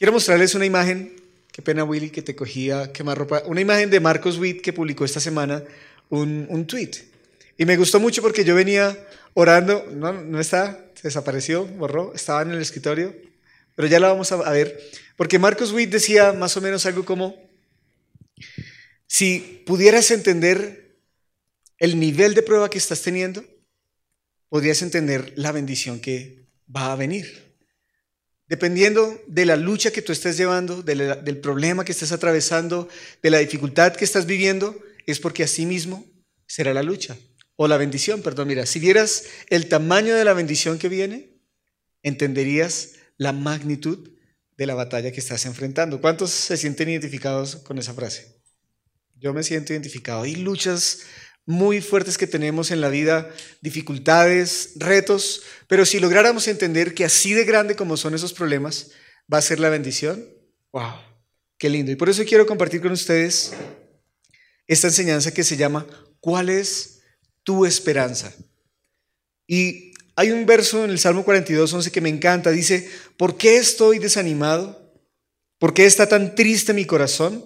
Quiero mostrarles una imagen, qué pena Willy que te cogía quemar ropa, una imagen de Marcos Witt que publicó esta semana un, un tweet. Y me gustó mucho porque yo venía orando, no, no está, se desapareció, borró, estaba en el escritorio, pero ya la vamos a, ver, porque Marcos Witt decía más o menos algo como, si pudieras entender el nivel de prueba que estás teniendo, podrías entender la bendición que va a venir. Dependiendo de la lucha que tú estés llevando, del problema que estés atravesando, de la dificultad que estás viviendo, es porque así mismo será la lucha. O la bendición, perdón, mira, si vieras el tamaño de la bendición que viene, entenderías la magnitud de la batalla que estás enfrentando. ¿Cuántos se sienten identificados con esa frase? Yo me siento identificado. Hay luchas muy fuertes que tenemos en la vida, dificultades, retos, pero si lográramos entender que así de grande como son esos problemas, va a ser la bendición, wow, qué lindo. Y por eso quiero compartir con ustedes esta enseñanza que se llama ¿Cuál es tu esperanza? Y hay un verso en el Salmo 42, 11 que me encanta, dice, ¿por qué estoy desanimado? ¿Por qué está tan triste mi corazón?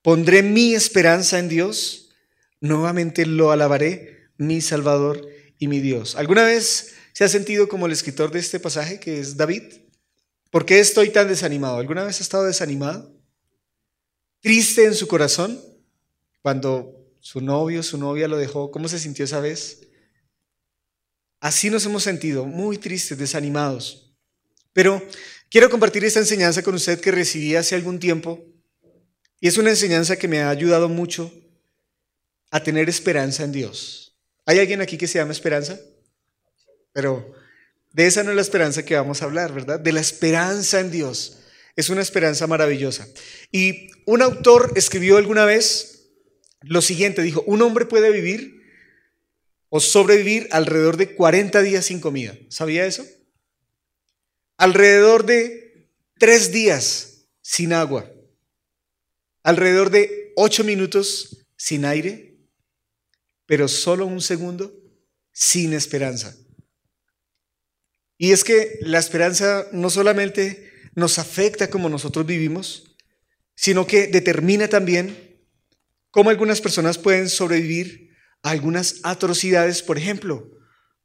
Pondré mi esperanza en Dios nuevamente lo alabaré, mi Salvador y mi Dios. ¿Alguna vez se ha sentido como el escritor de este pasaje, que es David? ¿Por qué estoy tan desanimado? ¿Alguna vez ha estado desanimado? ¿Triste en su corazón? Cuando su novio, su novia lo dejó, ¿cómo se sintió esa vez? Así nos hemos sentido, muy tristes, desanimados. Pero quiero compartir esta enseñanza con usted que recibí hace algún tiempo. Y es una enseñanza que me ha ayudado mucho a tener esperanza en Dios. ¿Hay alguien aquí que se llama esperanza? Pero de esa no es la esperanza que vamos a hablar, ¿verdad? De la esperanza en Dios. Es una esperanza maravillosa. Y un autor escribió alguna vez lo siguiente, dijo, un hombre puede vivir o sobrevivir alrededor de 40 días sin comida. ¿Sabía eso? Alrededor de tres días sin agua. Alrededor de ocho minutos sin aire pero solo un segundo sin esperanza. Y es que la esperanza no solamente nos afecta como nosotros vivimos, sino que determina también cómo algunas personas pueden sobrevivir a algunas atrocidades, por ejemplo,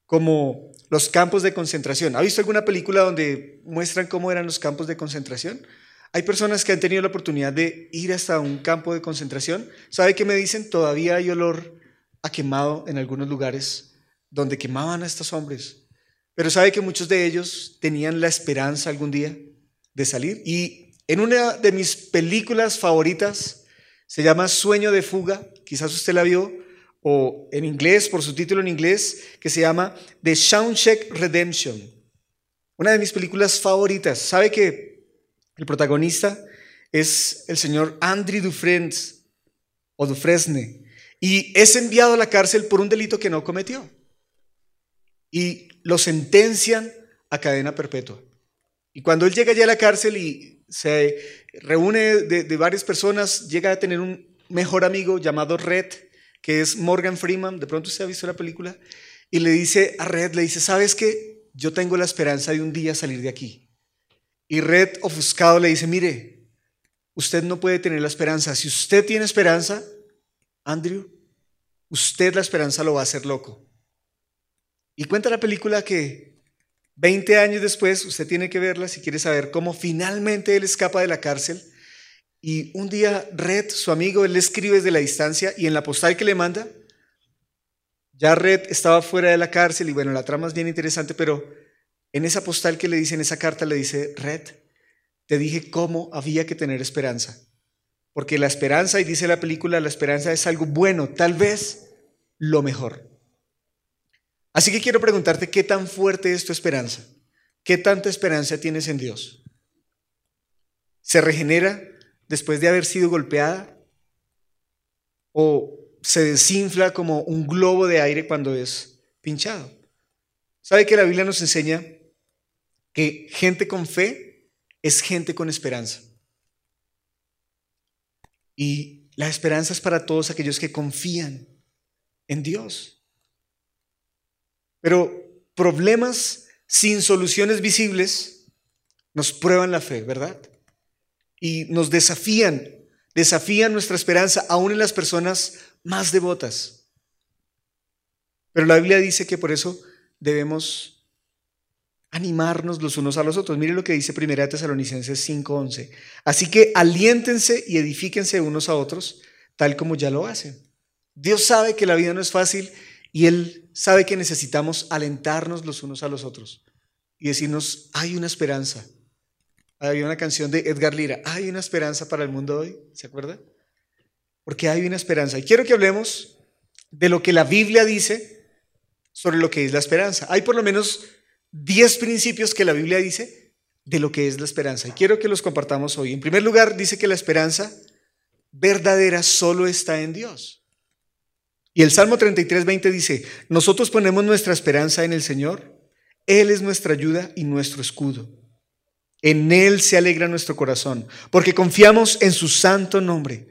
como los campos de concentración. ¿Ha visto alguna película donde muestran cómo eran los campos de concentración? Hay personas que han tenido la oportunidad de ir hasta un campo de concentración. ¿Sabe qué me dicen? Todavía hay olor ha quemado en algunos lugares donde quemaban a estos hombres. Pero sabe que muchos de ellos tenían la esperanza algún día de salir. Y en una de mis películas favoritas, se llama Sueño de Fuga, quizás usted la vio, o en inglés, por su título en inglés, que se llama The Shawshank Redemption. Una de mis películas favoritas. ¿Sabe que el protagonista es el señor Andrew Dufresne o Dufresne? Y es enviado a la cárcel por un delito que no cometió. Y lo sentencian a cadena perpetua. Y cuando él llega ya a la cárcel y se reúne de, varias personas, llega a tener un mejor amigo llamado Red, que es Morgan Freeman, de pronto usted ha visto la película, y le dice a Red, le dice, ¿sabes qué? Yo tengo la esperanza de un día salir de aquí. Y Red, ofuscado, le dice, mire, usted no puede tener la esperanza. Si usted tiene esperanza, Andrew, usted la esperanza lo va a hacer loco. Y cuenta la película que 20 años después, usted tiene que verla si quiere saber cómo finalmente él escapa de la cárcel. Y un día Red, su amigo, él le escribe desde la distancia y en la postal que le manda, ya Red estaba fuera de la cárcel y bueno, la trama es bien interesante, pero en esa postal que le dice, en esa carta le dice, Red, te dije cómo había que tener esperanza. Porque la esperanza, y dice la película, la esperanza es algo bueno, tal vez lo mejor. Así que quiero preguntarte, ¿qué tan fuerte es tu esperanza? ¿Qué tanta esperanza tienes en Dios? ¿Se regenera después de haber sido golpeada? ¿O se desinfla como un globo de aire cuando es pinchado? ¿Sabe que la Biblia nos enseña que gente con fe es gente con esperanza? Y la esperanza es para todos aquellos que confían en Dios. Pero problemas sin soluciones visibles nos prueban la fe, ¿verdad? y nos desafían, desafían nuestra esperanza aún en las personas más devotas. Pero la Biblia dice que por eso debemos animarnos los unos a los otros. Mire lo que dice 1 Tesalonicenses 5:11. Así que aliéntense y edifíquense unos a otros, tal como ya lo hacen. Dios sabe que la vida no es fácil y Él sabe que necesitamos alentarnos los unos a los otros y decirnos, hay una esperanza. Hay una canción de Edgar Lira, hay una esperanza para el mundo hoy, ¿se acuerda? Porque hay una esperanza. Y quiero que hablemos de lo que la Biblia dice sobre lo que es la esperanza. Hay por lo menos 10 principios que la Biblia dice de lo que es la esperanza. Y quiero que los compartamos hoy. En primer lugar, dice que la esperanza verdadera solo está en Dios. Y el Salmo 33, 20 dice, nosotros ponemos nuestra esperanza en el Señor, Él es nuestra ayuda y nuestro escudo. En Él se alegra nuestro corazón, porque confiamos en su santo nombre.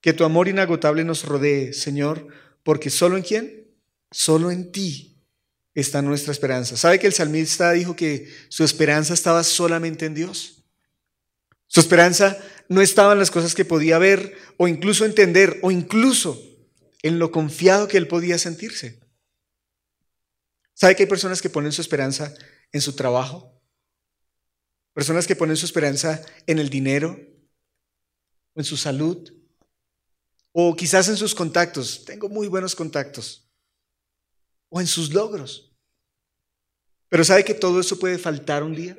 Que tu amor inagotable nos rodee, Señor, porque solo en quién? Solo en ti está nuestra esperanza. ¿Sabe que el salmista dijo que su esperanza estaba solamente en Dios? Su esperanza no estaba en las cosas que podía ver o incluso entender o incluso en lo confiado que él podía sentirse. ¿Sabe que hay personas que ponen su esperanza en su trabajo? Personas que ponen su esperanza en el dinero, en su salud, o quizás en sus contactos. Tengo muy buenos contactos. O en sus logros. Pero ¿sabe que todo eso puede faltar un día?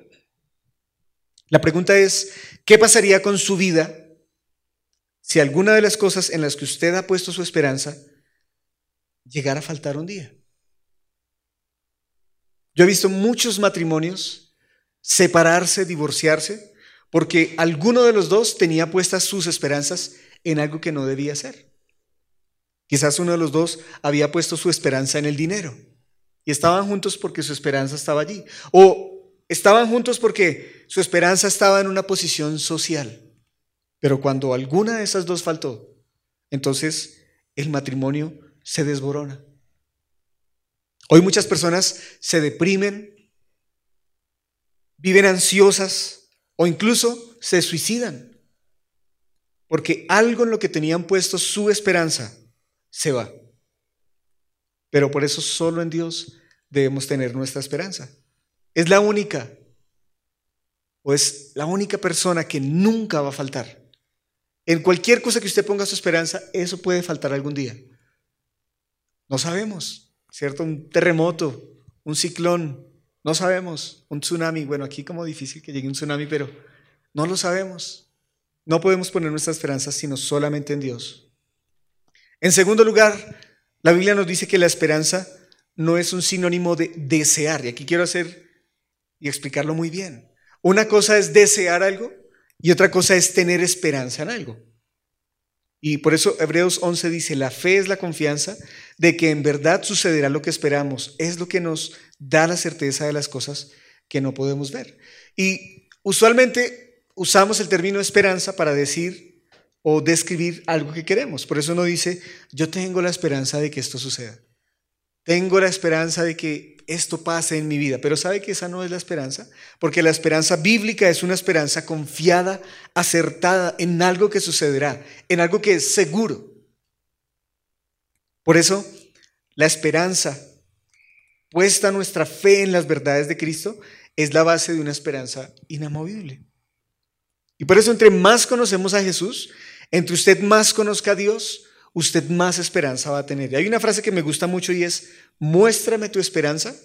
La pregunta es, ¿qué pasaría con su vida si alguna de las cosas en las que usted ha puesto su esperanza llegara a faltar un día. Yo he visto muchos matrimonios separarse, divorciarse, porque alguno de los dos tenía puestas sus esperanzas en algo que no debía ser. Quizás uno de los dos había puesto su esperanza en el dinero y estaban juntos porque su esperanza estaba allí. O estaban juntos porque su esperanza estaba en una posición social. Pero cuando alguna de esas dos faltó, entonces el matrimonio se desborona. Hoy muchas personas se deprimen, viven ansiosas o incluso se suicidan porque algo en lo que tenían puesto su esperanza se va. Pero por eso solo en Dios debemos tener nuestra esperanza. Es la única, o es la única persona que nunca va a faltar. En cualquier cosa que usted ponga su esperanza, eso puede faltar algún día. No sabemos, ¿cierto? Un terremoto, un ciclón, no sabemos. Un tsunami, bueno, aquí como difícil que llegue un tsunami, pero no lo sabemos. No podemos poner nuestra esperanza sino solamente en Dios. En segundo lugar, la Biblia nos dice que la esperanza no es un sinónimo de desear. Y aquí quiero hacer y explicarlo muy bien. Una cosa es desear algo y otra cosa es tener esperanza en algo. Y por eso Hebreos 11 dice, la fe es la confianza de que en verdad sucederá lo que esperamos. Es lo que nos da la certeza de las cosas que no podemos ver. Y usualmente usamos el término esperanza para decir o describir algo que queremos. Por eso uno dice, yo tengo la esperanza de que esto suceda. Tengo la esperanza de que esto pase en mi vida. Pero ¿sabe que esa no es la esperanza? Porque la esperanza bíblica es una esperanza confiada, acertada en algo que sucederá, en algo que es seguro. Por eso, la esperanza puesta nuestra fe en las verdades de Cristo es la base de una esperanza inamovible. Y por eso, entre más conocemos a Jesús, entre usted más conozca a Dios, usted más esperanza va a tener. Y hay una frase que me gusta mucho y es, muéstrame tu esperanza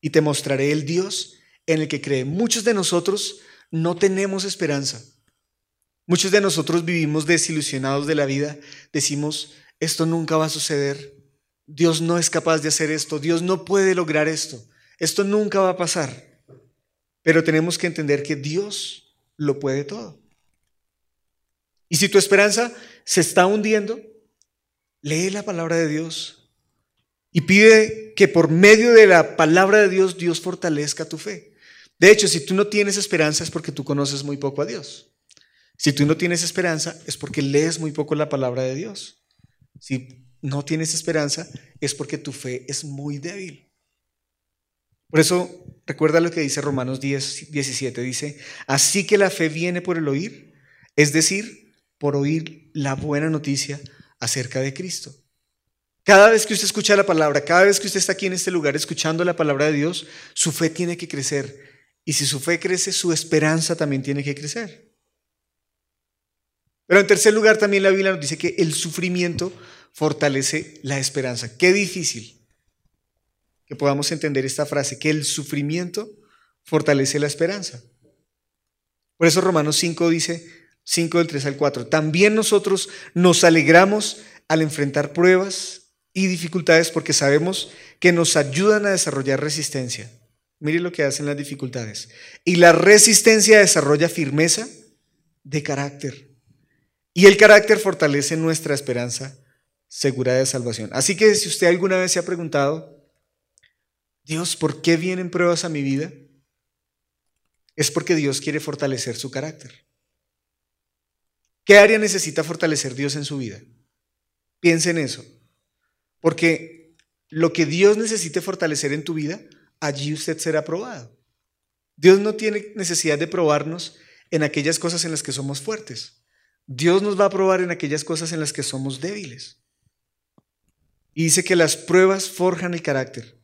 y te mostraré el Dios en el que cree. Muchos de nosotros no tenemos esperanza. Muchos de nosotros vivimos desilusionados de la vida. Decimos, esto nunca va a suceder. Dios no es capaz de hacer esto. Dios no puede lograr esto. Esto nunca va a pasar. Pero tenemos que entender que Dios lo puede todo. Y si tu esperanza se está hundiendo, lee la palabra de Dios, y pide que por medio de la palabra de Dios, Dios fortalezca tu fe. De hecho, si tú no tienes esperanza es porque tú conoces muy poco a Dios. Si tú no tienes esperanza es porque lees muy poco la palabra de Dios. Si no tienes esperanza es porque tu fe es muy débil. Por eso, recuerda lo que dice Romanos 10, 17. Dice, así que la fe viene por el oír, es decir, por oír la buena noticia acerca de Cristo. Cada vez que usted escucha la palabra, cada vez que usted está aquí en este lugar escuchando la palabra de Dios, su fe tiene que crecer. Y si su fe crece, su esperanza también tiene que crecer. Pero en tercer lugar, también la Biblia nos dice que el sufrimiento fortalece la esperanza. Qué difícil que podamos entender esta frase, que el sufrimiento fortalece la esperanza. Por eso Romanos 5 dice, 5 del 3 al 4, también nosotros nos alegramos al enfrentar pruebas y dificultades porque sabemos que nos ayudan a desarrollar resistencia. Mire lo que hacen las dificultades. Y la resistencia desarrolla firmeza de carácter. Y el carácter fortalece nuestra esperanza segura de salvación. Así que si usted alguna vez se ha preguntado, Dios, ¿por qué vienen pruebas a mi vida? Es porque Dios quiere fortalecer su carácter. ¿Qué área necesita fortalecer Dios en su vida? Piense en eso. Porque lo que Dios necesite fortalecer en tu vida, allí usted será probado. Dios no tiene necesidad de probarnos en aquellas cosas en las que somos fuertes. Dios nos va a probar en aquellas cosas en las que somos débiles. Y dice que las pruebas forjan el carácter.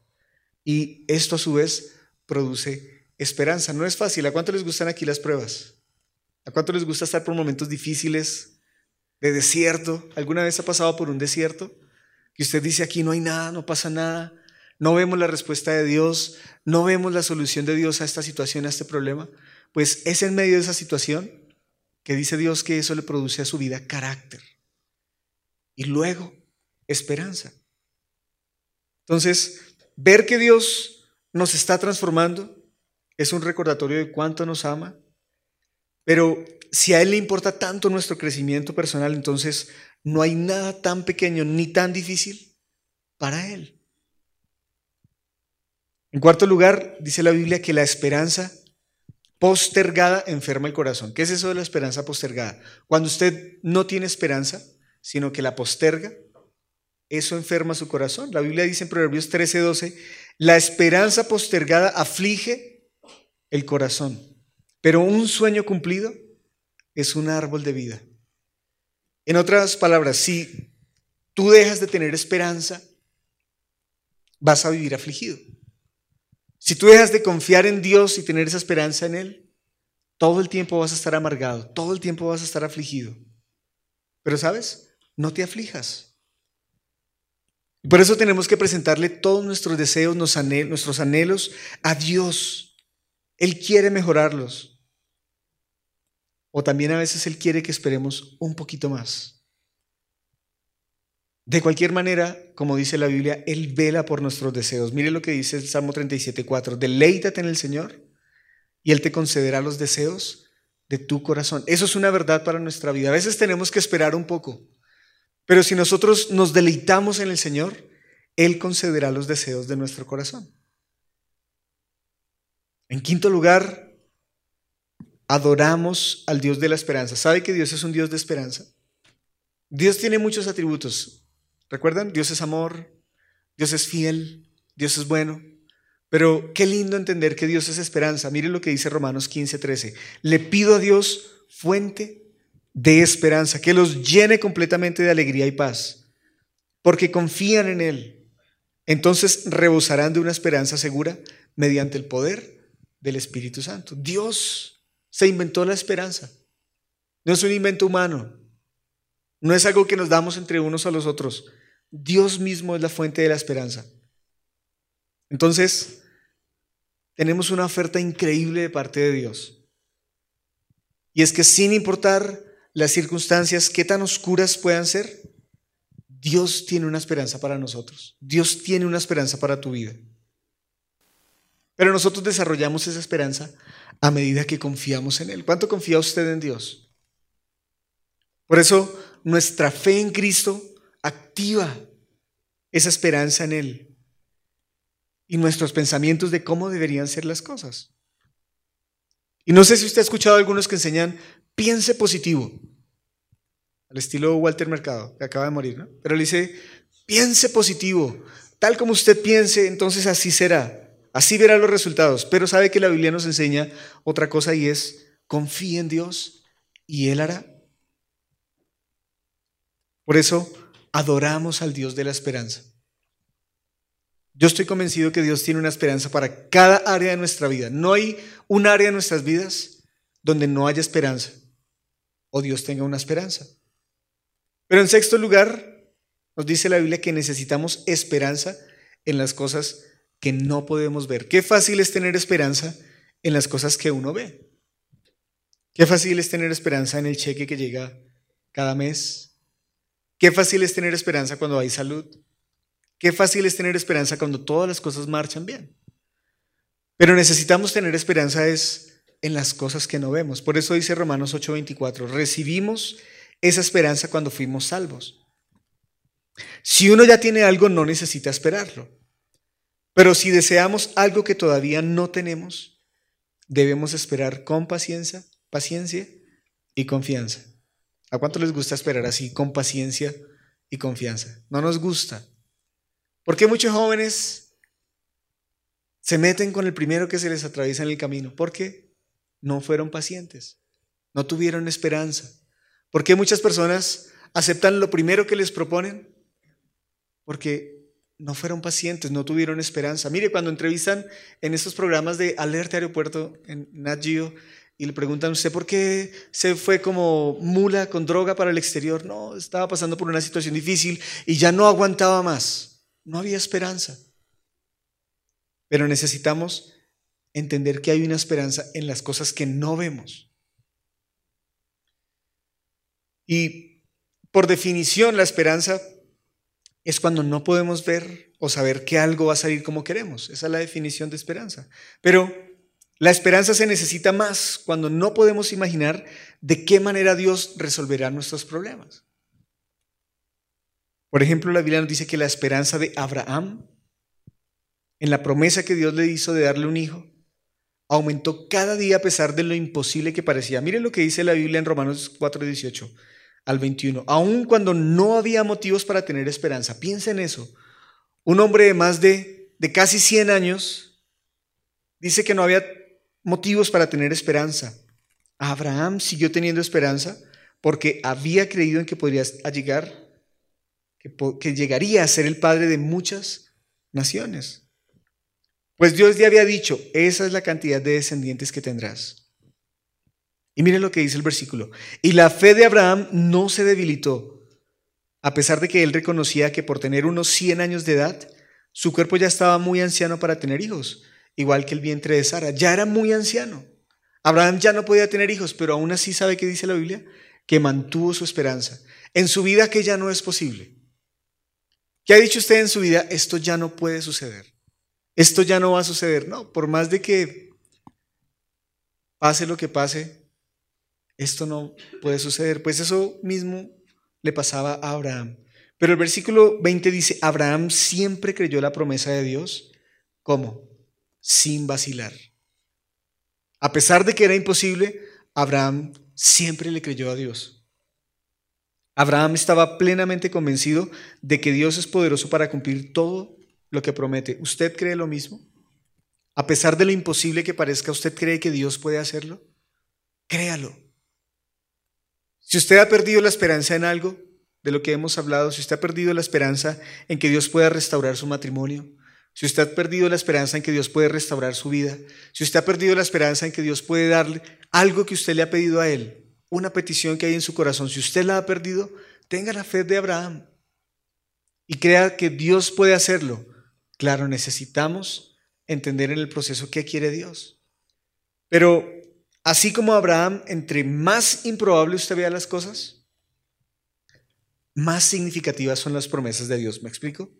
Y esto a su vez produce esperanza. No es fácil. ¿A cuánto les gustan aquí las pruebas? ¿A cuánto les gusta estar por momentos difíciles, de desierto? ¿Alguna vez ha pasado por un desierto? Que usted dice aquí no hay nada, no pasa nada, no vemos la respuesta de Dios, no vemos la solución de Dios a esta situación, a este problema. Pues es en medio de esa situación que dice Dios que eso le produce a su vida carácter. Y luego esperanza. Entonces, ver que Dios nos está transformando es un recordatorio de cuánto nos ama, pero si a Él le importa tanto nuestro crecimiento personal, entonces no hay nada tan pequeño ni tan difícil para Él. En cuarto lugar, dice la Biblia que la esperanza postergada enferma el corazón. ¿Qué es eso de la esperanza postergada? Cuando usted no tiene esperanza, sino que la posterga, eso enferma su corazón. La Biblia dice en Proverbios 13:12, la esperanza postergada aflige el corazón, pero un sueño cumplido es un árbol de vida. En otras palabras, si tú dejas de tener esperanza, vas a vivir afligido. Si tú dejas de confiar en Dios y tener esa esperanza en Él, todo el tiempo vas a estar amargado, todo el tiempo vas a estar afligido. Pero sabes, no te aflijas. Por eso tenemos que presentarle todos nuestros deseos, nuestros anhelos a Dios. Él quiere mejorarlos. O también a veces Él quiere que esperemos un poquito más. De cualquier manera, como dice la Biblia, Él vela por nuestros deseos. Mire lo que dice el Salmo 37.4. Deleítate en el Señor y Él te concederá los deseos de tu corazón. Eso es una verdad para nuestra vida. A veces tenemos que esperar un poco. Pero si nosotros nos deleitamos en el Señor, Él concederá los deseos de nuestro corazón. En quinto lugar, adoramos al Dios de la esperanza. ¿Sabe que Dios es un Dios de esperanza? Dios tiene muchos atributos. ¿Recuerdan? Dios es amor, Dios es fiel, Dios es bueno. Pero qué lindo entender que Dios es esperanza. Miren lo que dice Romanos 15, 13. Le pido a Dios fuente de esperanza, que los llene completamente de alegría y paz, porque confían en Él. Entonces rebosarán de una esperanza segura mediante el poder del Espíritu Santo. Dios se inventó la esperanza. No es un invento humano. No es algo que nos damos entre unos a los otros. Dios mismo es la fuente de la esperanza. Entonces, tenemos una oferta increíble de parte de Dios. Y es que sin importar las circunstancias, qué tan oscuras puedan ser, Dios tiene una esperanza para nosotros. Dios tiene una esperanza para tu vida. Pero nosotros desarrollamos esa esperanza a medida que confiamos en Él. ¿Cuánto confía usted en Dios? Por eso nuestra fe en Cristo activa esa esperanza en Él y nuestros pensamientos de cómo deberían ser las cosas. Y no sé si usted ha escuchado a algunos que enseñan, piense positivo. Al estilo Walter Mercado, que acaba de morir, ¿no? Pero le dice, piense positivo. Tal como usted piense, entonces así será. Así verá los resultados. Pero sabe que la Biblia nos enseña otra cosa y es, confía en Dios y Él hará. Por eso adoramos al Dios de la esperanza. Yo estoy convencido que Dios tiene una esperanza para cada área de nuestra vida. No hay un área de nuestras vidas donde no haya esperanza o Dios tenga una esperanza. Pero en sexto lugar, nos dice la Biblia que necesitamos esperanza en las cosas que no podemos ver. Qué fácil es tener esperanza en las cosas que uno ve. Qué fácil es tener esperanza en el cheque que llega cada mes. Qué fácil es tener esperanza cuando hay salud. Qué fácil es tener esperanza cuando todas las cosas marchan bien. Pero necesitamos tener esperanza es en las cosas que no vemos. Por eso dice Romanos 8:24, recibimos esa esperanza cuando fuimos salvos. Si uno ya tiene algo, no necesita esperarlo. Pero si deseamos algo que todavía no tenemos, debemos esperar con paciencia, paciencia y confianza. ¿A cuánto les gusta esperar así, con paciencia y confianza? No nos gusta. ¿Por qué muchos jóvenes se meten con el primero que se les atraviesa en el camino? Porque no fueron pacientes, no tuvieron esperanza. ¿Por qué muchas personas aceptan lo primero que les proponen? Porque no fueron pacientes, no tuvieron esperanza. Mire, cuando entrevistan en estos programas de Alerta Aeropuerto en Nat y le preguntan usted por qué se fue como mula con droga para el exterior, no, estaba pasando por una situación difícil y ya no aguantaba más. No había esperanza. Pero necesitamos entender que hay una esperanza en las cosas que no vemos. Y por definición la esperanza es cuando no podemos ver o saber que algo va a salir como queremos. Esa es la definición de esperanza. Pero la esperanza se necesita más cuando no podemos imaginar de qué manera Dios resolverá nuestros problemas. Por ejemplo, la Biblia nos dice que la esperanza de Abraham, en la promesa que Dios le hizo de darle un hijo, aumentó cada día a pesar de lo imposible que parecía. Miren lo que dice la Biblia en Romanos 4, 18 al 21. Aun cuando no había motivos para tener esperanza, piensa en eso. Un hombre de más de, de casi 100 años dice que no había motivos para tener esperanza. Abraham siguió teniendo esperanza porque había creído en que podría llegar que, llegaría a ser el padre de muchas naciones. Pues Dios ya había dicho, esa es la cantidad de descendientes que tendrás. Y miren lo que dice el versículo. Y la fe de Abraham no se debilitó, a pesar de que él reconocía que por tener unos 100 años de edad, su cuerpo ya estaba muy anciano para tener hijos, igual que el vientre de Sara. Ya era muy anciano. Abraham ya no podía tener hijos, pero aún así sabe que dice la Biblia, que mantuvo su esperanza. En su vida que ya no es posible. ¿Qué ha dicho usted en su vida? Esto ya no puede suceder. Esto ya no va a suceder. No, por más de que pase lo que pase, esto no puede suceder. Pues eso mismo le pasaba a Abraham. Pero el versículo 20 dice, Abraham siempre creyó la promesa de Dios. ¿Cómo? Sin vacilar. A pesar de que era imposible, Abraham siempre le creyó a Dios. Abraham estaba plenamente convencido de que Dios es poderoso para cumplir todo lo que promete. ¿Usted cree lo mismo? A pesar de lo imposible que parezca, ¿usted cree que Dios puede hacerlo? Créalo. Si usted ha perdido la esperanza en algo de lo que hemos hablado, si usted ha perdido la esperanza en que Dios pueda restaurar su matrimonio, si usted ha perdido la esperanza en que Dios puede restaurar su vida, si usted ha perdido la esperanza en que Dios puede darle algo que usted le ha pedido a Él, una petición que hay en su corazón, si usted la ha perdido, tenga la fe de Abraham y crea que Dios puede hacerlo. Claro, necesitamos entender en el proceso qué quiere Dios. Pero así como Abraham, entre más improbable usted vea las cosas, más significativas son las promesas de Dios. ¿Me explico?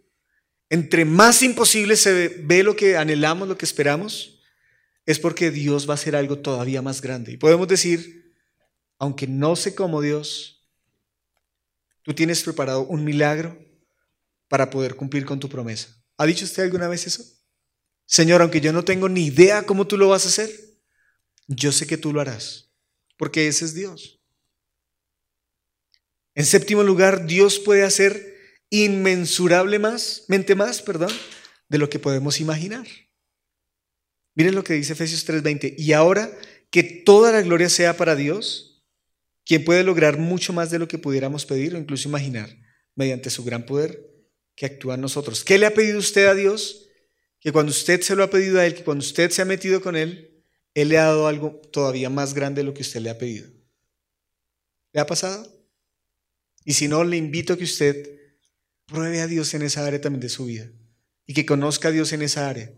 Entre más imposible se ve, lo que anhelamos, lo que esperamos, es porque Dios va a hacer algo todavía más grande. Y podemos decir, aunque no sé cómo Dios, tú tienes preparado un milagro para poder cumplir con tu promesa. ¿Ha dicho usted alguna vez eso? Señor, aunque yo no tengo ni idea cómo tú lo vas a hacer, yo sé que tú lo harás, porque ese es Dios. En séptimo lugar, Dios puede hacer inmensurable más, mente más, perdón, de lo que podemos imaginar. Miren lo que dice Efesios 3:20. Y ahora que toda la gloria sea para Dios, quien puede lograr mucho más de lo que pudiéramos pedir o incluso imaginar, mediante su gran poder que actúa en nosotros. ¿Qué le ha pedido usted a Dios? Que cuando usted se lo ha pedido a Él, que cuando usted se ha metido con Él, Él le ha dado algo todavía más grande de lo que usted le ha pedido. ¿Le ha pasado? Y si no, le invito a que usted pruebe a Dios en esa área también de su vida y que conozca a Dios en esa área.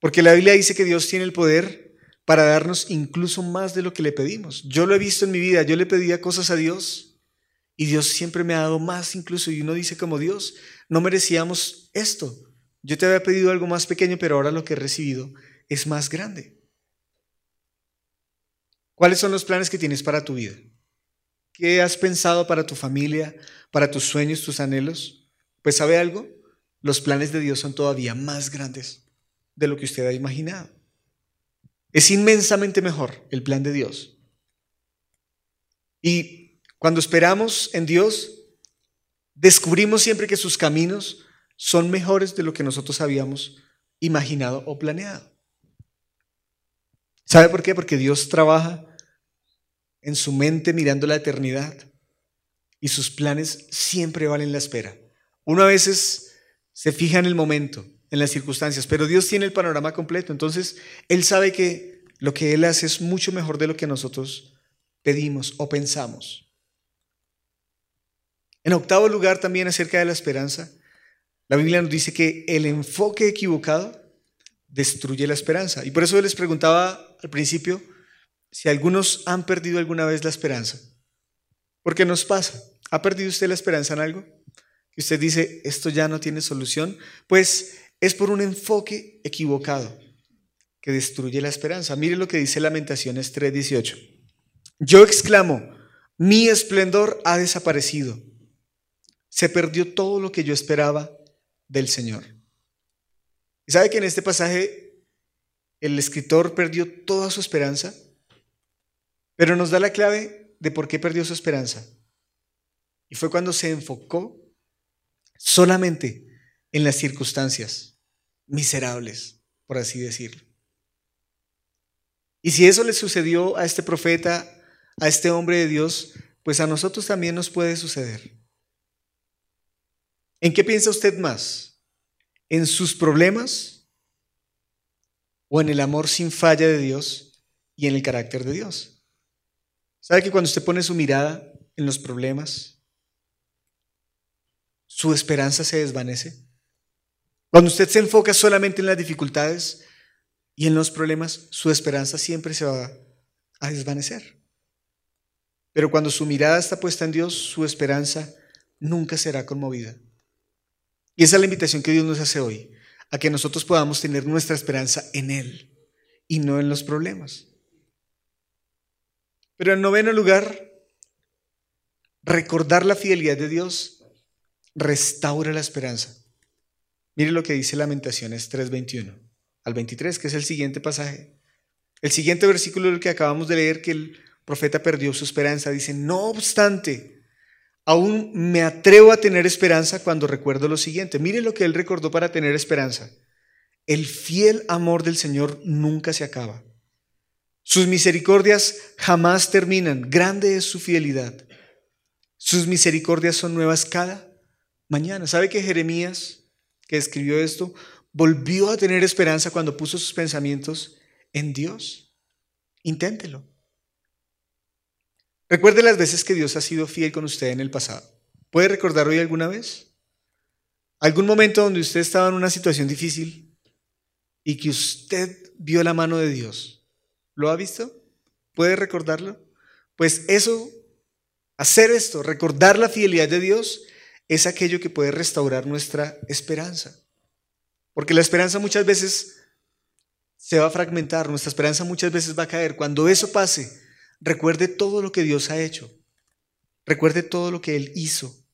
Porque la Biblia dice que Dios tiene el poder para darnos incluso más de lo que le pedimos. Yo lo he visto en mi vida, yo le pedía cosas a Dios y Dios siempre me ha dado más incluso. Y uno dice como Dios, no merecíamos esto. Yo te había pedido algo más pequeño, pero ahora lo que he recibido es más grande. ¿Cuáles son los planes que tienes para tu vida? ¿Qué has pensado para tu familia, para tus sueños, tus anhelos? Pues sabe algo, los planes de Dios son todavía más grandes de lo que usted ha imaginado. Es inmensamente mejor el plan de Dios. Y cuando esperamos en Dios, descubrimos siempre que sus caminos son mejores de lo que nosotros habíamos imaginado o planeado. ¿Sabe por qué? Porque Dios trabaja en su mente mirando la eternidad y sus planes siempre valen la espera. Uno a veces se fija en el momento, en las circunstancias, pero Dios tiene el panorama completo, entonces Él sabe que lo que Él hace es mucho mejor de lo que nosotros pedimos o pensamos. En octavo lugar, también acerca de la esperanza, la Biblia nos dice que el enfoque equivocado destruye la esperanza. Y por eso les preguntaba al principio si algunos han perdido alguna vez la esperanza. ¿Por qué nos pasa? ¿Ha perdido usted la esperanza en algo? Usted dice, esto ya no tiene solución. Pues es por un enfoque equivocado que destruye la esperanza. Mire lo que dice Lamentaciones 3:18. Yo exclamo, mi esplendor ha desaparecido se perdió todo lo que yo esperaba del Señor. ¿Y sabe que en este pasaje el escritor perdió toda su esperanza? Pero nos da la clave de por qué perdió su esperanza. Y fue cuando se enfocó solamente en las circunstancias miserables, por así decirlo. Y si eso le sucedió a este profeta, a este hombre de Dios, pues a nosotros también nos puede suceder. ¿En qué piensa usted más? ¿En sus problemas o en el amor sin falla de Dios y en el carácter de Dios? ¿Sabe que cuando usted pone su mirada en los problemas, su esperanza se desvanece? Cuando usted se enfoca solamente en las dificultades y en los problemas, su esperanza siempre se va a desvanecer. Pero cuando su mirada está puesta en Dios, su esperanza nunca será conmovida. Y esa es la invitación que Dios nos hace hoy, a que nosotros podamos tener nuestra esperanza en Él y no en los problemas. Pero en noveno lugar, recordar la fidelidad de Dios restaura la esperanza. Mire lo que dice Lamentaciones 3:21 al 23, que es el siguiente pasaje. El siguiente versículo del que acabamos de leer, que el profeta perdió su esperanza, dice, no obstante, Aún me atrevo a tener esperanza cuando recuerdo lo siguiente. Mire lo que él recordó para tener esperanza. El fiel amor del Señor nunca se acaba. Sus misericordias jamás terminan. Grande es su fidelidad. Sus misericordias son nuevas cada mañana. ¿Sabe que Jeremías, que escribió esto, volvió a tener esperanza cuando puso sus pensamientos en Dios? Inténtelo. Recuerde las veces que Dios ha sido fiel con usted en el pasado. ¿Puede recordar hoy alguna vez? ¿Algún momento donde usted estaba en una situación difícil y que usted vio la mano de Dios? ¿Lo ha visto? ¿Puede recordarlo? Pues eso, hacer esto, recordar la fidelidad de Dios, es aquello que puede restaurar nuestra esperanza. Porque la esperanza muchas veces se va a fragmentar, nuestra esperanza muchas veces va a caer. Cuando eso pase, Recuerde todo lo que Dios ha hecho. Recuerde todo lo que Él hizo.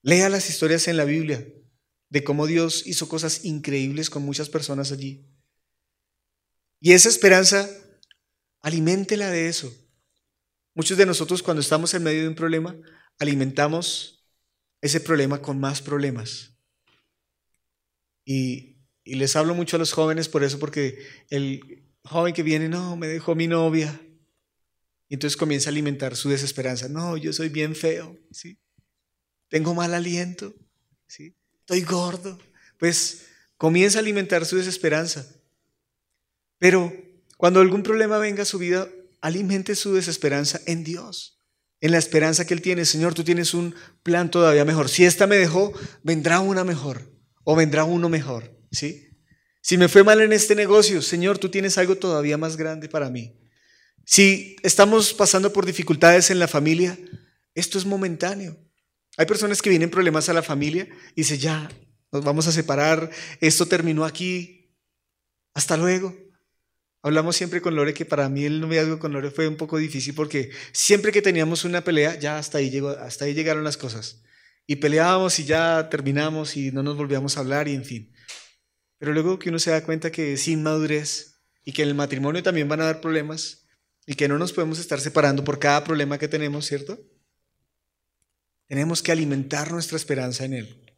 Lea las historias en la Biblia de cómo Dios hizo cosas increíbles con muchas personas allí. Y esa esperanza, aliméntela de eso. Muchos de nosotros cuando estamos en medio de un problema, alimentamos ese problema con más problemas. Y Y les hablo mucho a los jóvenes por eso, porque el joven que viene, no, me dejó mi novia. Y entonces comienza a alimentar su desesperanza. No, yo soy bien feo, ¿sí? Tengo mal aliento, ¿sí? Estoy gordo. Pues comienza a alimentar su desesperanza. Pero cuando algún problema venga a su vida, alimente su desesperanza en Dios, en la esperanza que Él tiene. Señor, tú tienes un plan todavía mejor. Si esta me dejó, vendrá una mejor o vendrá uno mejor. ¿sí? Si me fue mal en este negocio, Señor, tú tienes algo todavía más grande para mí. Si estamos pasando por dificultades en la familia, esto es momentáneo. Hay personas que vienen problemas a la familia y dicen, ya, nos vamos a separar, esto terminó aquí, hasta luego. Hablamos siempre con Lore que para mí el noviazgo con Lore fue un poco difícil porque siempre que teníamos una pelea, ya hasta ahí, llegó, hasta ahí llegaron las cosas. Y peleábamos y ya terminamos y no nos volvíamos a hablar y en fin. Pero luego que uno se da cuenta que sin madurez y que en el matrimonio también van a haber problemas y que no nos podemos estar separando por cada problema que tenemos, ¿cierto? Tenemos que alimentar nuestra esperanza en Él.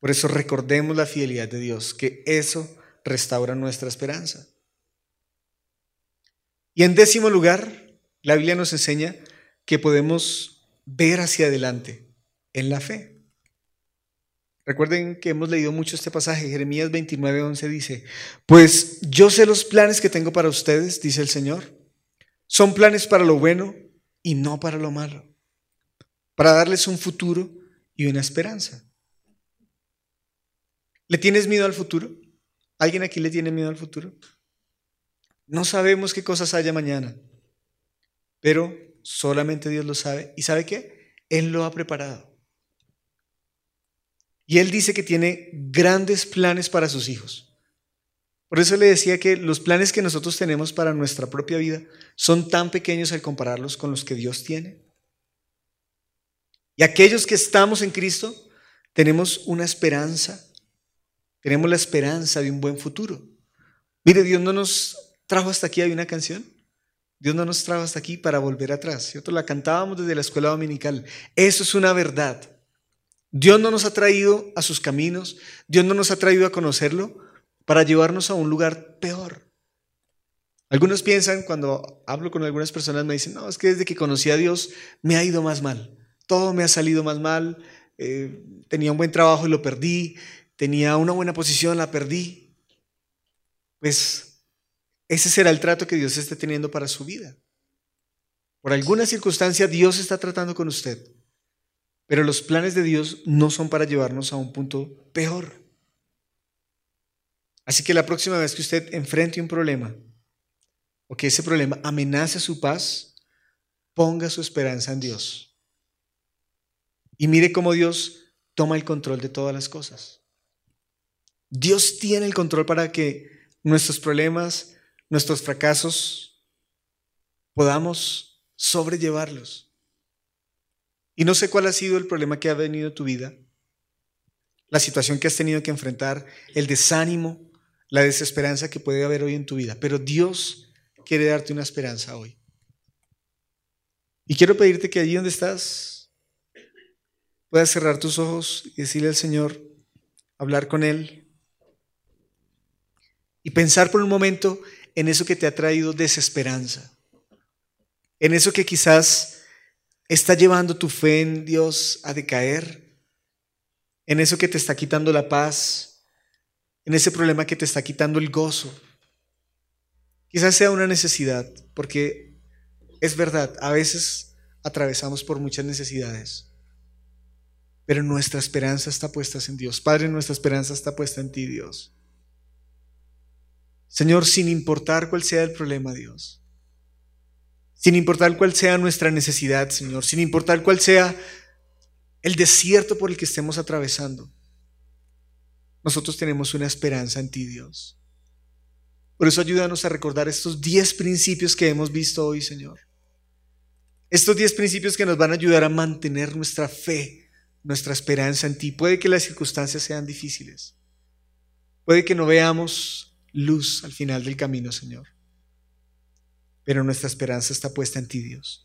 Por eso recordemos la fidelidad de Dios, que eso restaura nuestra esperanza. Y en décimo lugar, la Biblia nos enseña que podemos ver hacia adelante en la fe. Recuerden que hemos leído mucho este pasaje, Jeremías 29, 11 dice, pues yo sé los planes que tengo para ustedes, dice el Señor. Son planes para lo bueno y no para lo malo, para darles un futuro y una esperanza. ¿Le tienes miedo al futuro? ¿Alguien aquí le tiene miedo al futuro? No sabemos qué cosas haya mañana, pero solamente Dios lo sabe. ¿Y sabe qué? Él lo ha preparado. Y Él dice que tiene grandes planes para sus hijos. Por eso le decía que los planes que nosotros tenemos para nuestra propia vida son tan pequeños al compararlos con los que Dios tiene. Y aquellos que estamos en Cristo tenemos una esperanza tenemos la esperanza de un buen futuro. Mire, Dios no nos trajo hasta aquí, hay una canción. Dios no nos trajo hasta aquí para volver atrás. ¿cierto? La cantábamos desde la escuela dominical. Eso es una verdad. Dios no nos ha traído a sus caminos, Dios no nos ha traído a conocerlo para llevarnos a un lugar peor. Algunos piensan, cuando hablo con algunas personas, me dicen, no, es que desde que conocí a Dios me ha ido más mal. Todo me ha salido más mal. Eh, tenía un buen trabajo y lo perdí tenía una buena posición, la perdí. Pues ese será el trato que Dios esté teniendo para su vida. Por alguna circunstancia Dios está tratando con usted, pero los planes de Dios no son para llevarnos a un punto peor. Así que la próxima vez que usted enfrente un problema o que ese problema amenace su paz, ponga su esperanza en Dios. Y mire cómo Dios toma el control de todas las cosas. Dios tiene el control para que nuestros problemas, nuestros fracasos, podamos sobrellevarlos. Y no sé cuál ha sido el problema que ha venido a tu vida, la situación que has tenido que enfrentar, el desánimo, la desesperanza que puede haber hoy en tu vida, pero Dios quiere darte una esperanza hoy. Y quiero pedirte que allí donde estás puedas cerrar tus ojos y decirle al Señor, hablar con Él, y pensar por un momento en eso que te ha traído desesperanza, en eso que quizás está llevando tu fe en Dios a decaer, en eso que te está quitando la paz, en ese problema que te está quitando el gozo. Quizás sea una necesidad, porque es verdad, a veces atravesamos por muchas necesidades, pero nuestra esperanza está puesta en Dios. Padre, nuestra esperanza está puesta en ti, Dios. Señor, sin importar cuál sea el problema, Dios. Sin importar cuál sea nuestra necesidad, Señor. Sin importar cuál sea el desierto por el que estemos atravesando. Nosotros tenemos una esperanza en ti, Dios. Por eso ayúdanos a recordar estos diez principios que hemos visto hoy, Señor. Estos diez principios que nos van a ayudar a mantener nuestra fe, nuestra esperanza en ti. Puede que las circunstancias sean difíciles. Puede que no veamos luz al final del camino, Señor. Pero nuestra esperanza está puesta en ti, Dios.